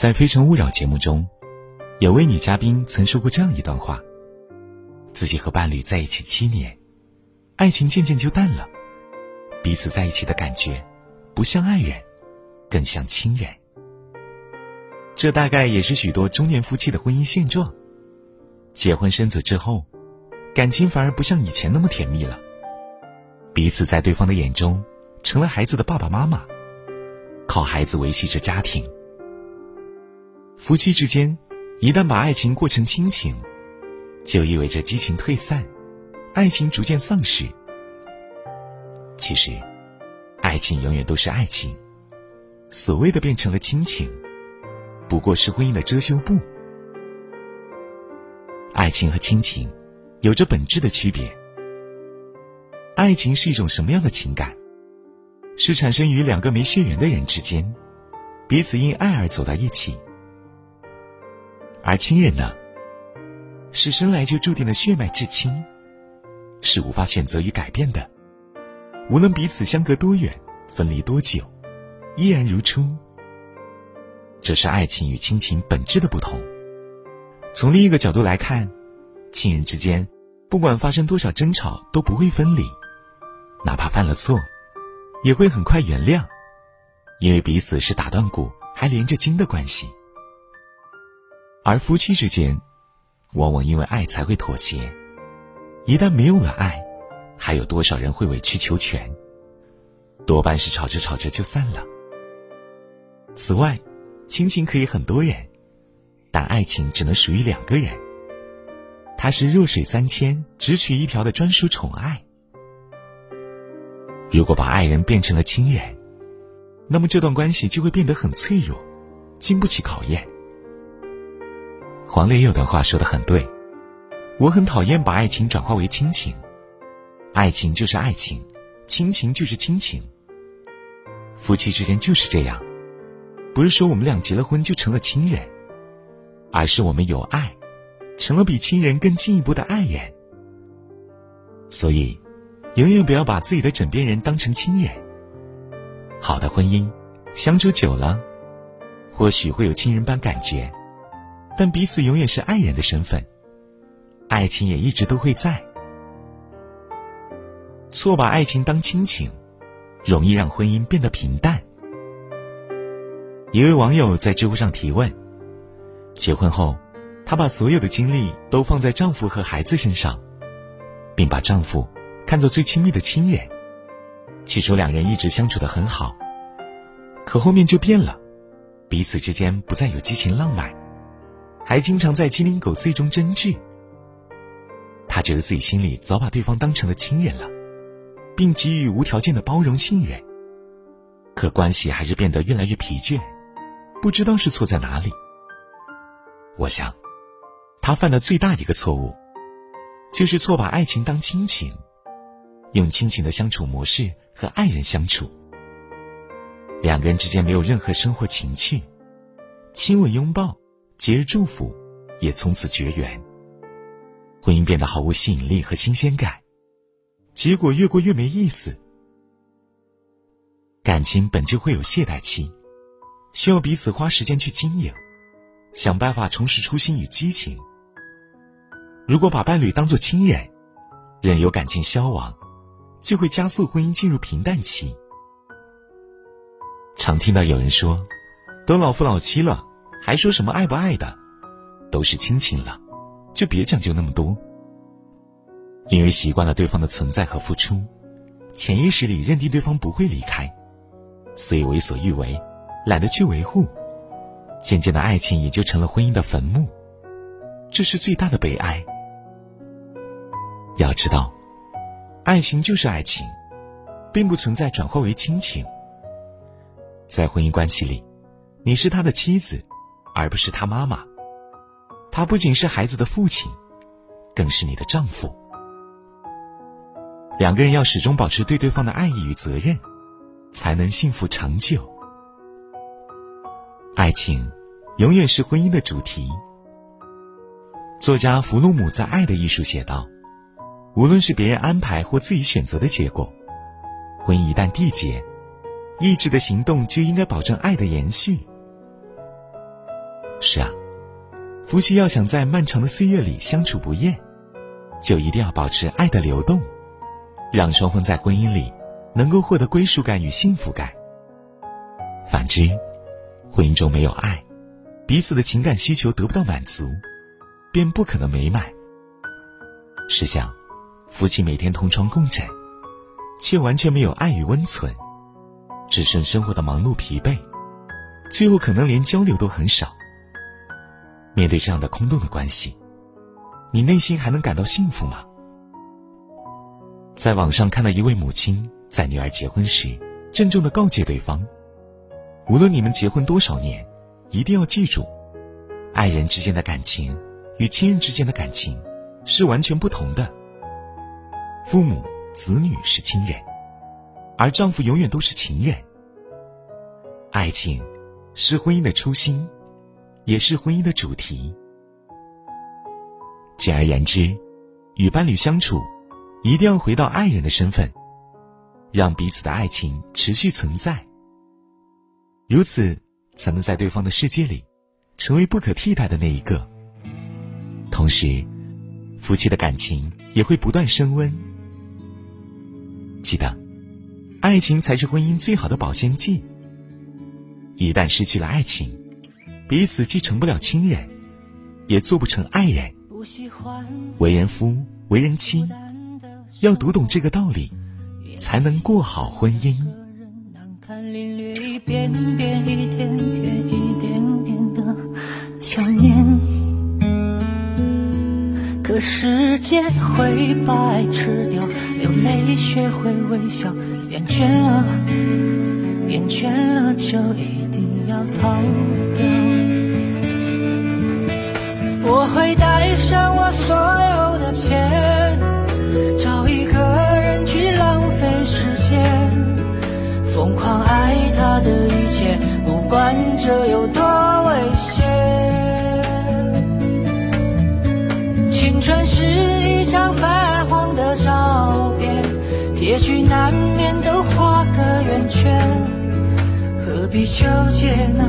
在《非诚勿扰》节目中，有位女嘉宾曾说过这样一段话：自己和伴侣在一起七年，爱情渐渐就淡了，彼此在一起的感觉，不像爱人，更像亲人。这大概也是许多中年夫妻的婚姻现状。结婚生子之后，感情反而不像以前那么甜蜜了。彼此在对方的眼中，成了孩子的爸爸妈妈，靠孩子维系着家庭。夫妻之间，一旦把爱情过成亲情，就意味着激情退散，爱情逐渐丧失。其实，爱情永远都是爱情，所谓的变成了亲情，不过是婚姻的遮羞布。爱情和亲情有着本质的区别。爱情是一种什么样的情感？是产生于两个没血缘的人之间，彼此因爱而走到一起。而亲人呢？是生来就注定的血脉至亲，是无法选择与改变的。无论彼此相隔多远，分离多久，依然如初。这是爱情与亲情本质的不同。从另一个角度来看，亲人之间，不管发生多少争吵，都不会分离。哪怕犯了错，也会很快原谅，因为彼此是打断骨还连着筋的关系。而夫妻之间，往往因为爱才会妥协，一旦没有了爱，还有多少人会委曲求全？多半是吵着吵着就散了。此外，亲情可以很多人，但爱情只能属于两个人。它是弱水三千，只取一瓢的专属宠爱。如果把爱人变成了亲人，那么这段关系就会变得很脆弱，经不起考验。黄磊有段话说的很对，我很讨厌把爱情转化为亲情，爱情就是爱情，亲情就是亲情。夫妻之间就是这样，不是说我们俩结了婚就成了亲人，而是我们有爱，成了比亲人更进一步的爱人。所以。永远不要把自己的枕边人当成亲人。好的婚姻，相处久了，或许会有亲人般感觉，但彼此永远是爱人的身份，爱情也一直都会在。错把爱情当亲情，容易让婚姻变得平淡。一位网友在知乎上提问：结婚后，她把所有的精力都放在丈夫和孩子身上，并把丈夫。看作最亲密的亲人，起初两人一直相处的很好，可后面就变了，彼此之间不再有激情浪漫，还经常在鸡零狗碎中争执。他觉得自己心里早把对方当成了亲人了，并给予无条件的包容信任，可关系还是变得越来越疲倦，不知道是错在哪里。我想，他犯的最大一个错误，就是错把爱情当亲情。用亲情的相处模式和爱人相处，两个人之间没有任何生活情趣，亲吻拥抱，节日祝福，也从此绝缘。婚姻变得毫无吸引力和新鲜感，结果越过越没意思。感情本就会有懈怠期，需要彼此花时间去经营，想办法重拾初心与激情。如果把伴侣当作亲人，任由感情消亡。就会加速婚姻进入平淡期。常听到有人说：“都老夫老妻了，还说什么爱不爱的，都是亲情了，就别讲究那么多。”因为习惯了对方的存在和付出，潜意识里认定对方不会离开，所以为所欲为，懒得去维护，渐渐的爱情也就成了婚姻的坟墓。这是最大的悲哀。要知道。爱情就是爱情，并不存在转化为亲情。在婚姻关系里，你是他的妻子，而不是他妈妈。他不仅是孩子的父亲，更是你的丈夫。两个人要始终保持对对方的爱意与责任，才能幸福长久。爱情，永远是婚姻的主题。作家弗洛姆在《爱的艺术》写道。无论是别人安排或自己选择的结果，婚姻一旦缔结，意志的行动就应该保证爱的延续。是啊，夫妻要想在漫长的岁月里相处不厌，就一定要保持爱的流动，让双方在婚姻里能够获得归属感与幸福感。反之，婚姻中没有爱，彼此的情感需求得不到满足，便不可能美满。试想，夫妻每天同床共枕，却完全没有爱与温存，只剩生活的忙碌疲惫，最后可能连交流都很少。面对这样的空洞的关系，你内心还能感到幸福吗？在网上看到一位母亲在女儿结婚时，郑重的告诫对方：无论你们结婚多少年，一定要记住，爱人之间的感情与亲人之间的感情是完全不同的。父母、子女是亲人，而丈夫永远都是情人。爱情是婚姻的初心。也是婚姻的主题。简而言之，与伴侣相处，一定要回到爱人的身份，让彼此的爱情持续存在。如此，才能在对方的世界里，成为不可替代的那一个。同时，夫妻的感情也会不断升温。记得，爱情才是婚姻最好的保鲜剂。一旦失去了爱情，彼此既成不了亲人，也做不成爱人。为人夫、为人妻，要读懂这个道理，才能过好婚姻。可世界会白痴掉，流泪学会微笑，厌倦了，厌倦了就一定要逃掉。我会带上我所有的钱，找一个人去浪费时间，疯狂爱他的一切，不管这有多危险。青春是一张泛黄的照片，结局难免都画个圆圈，何必纠结呢？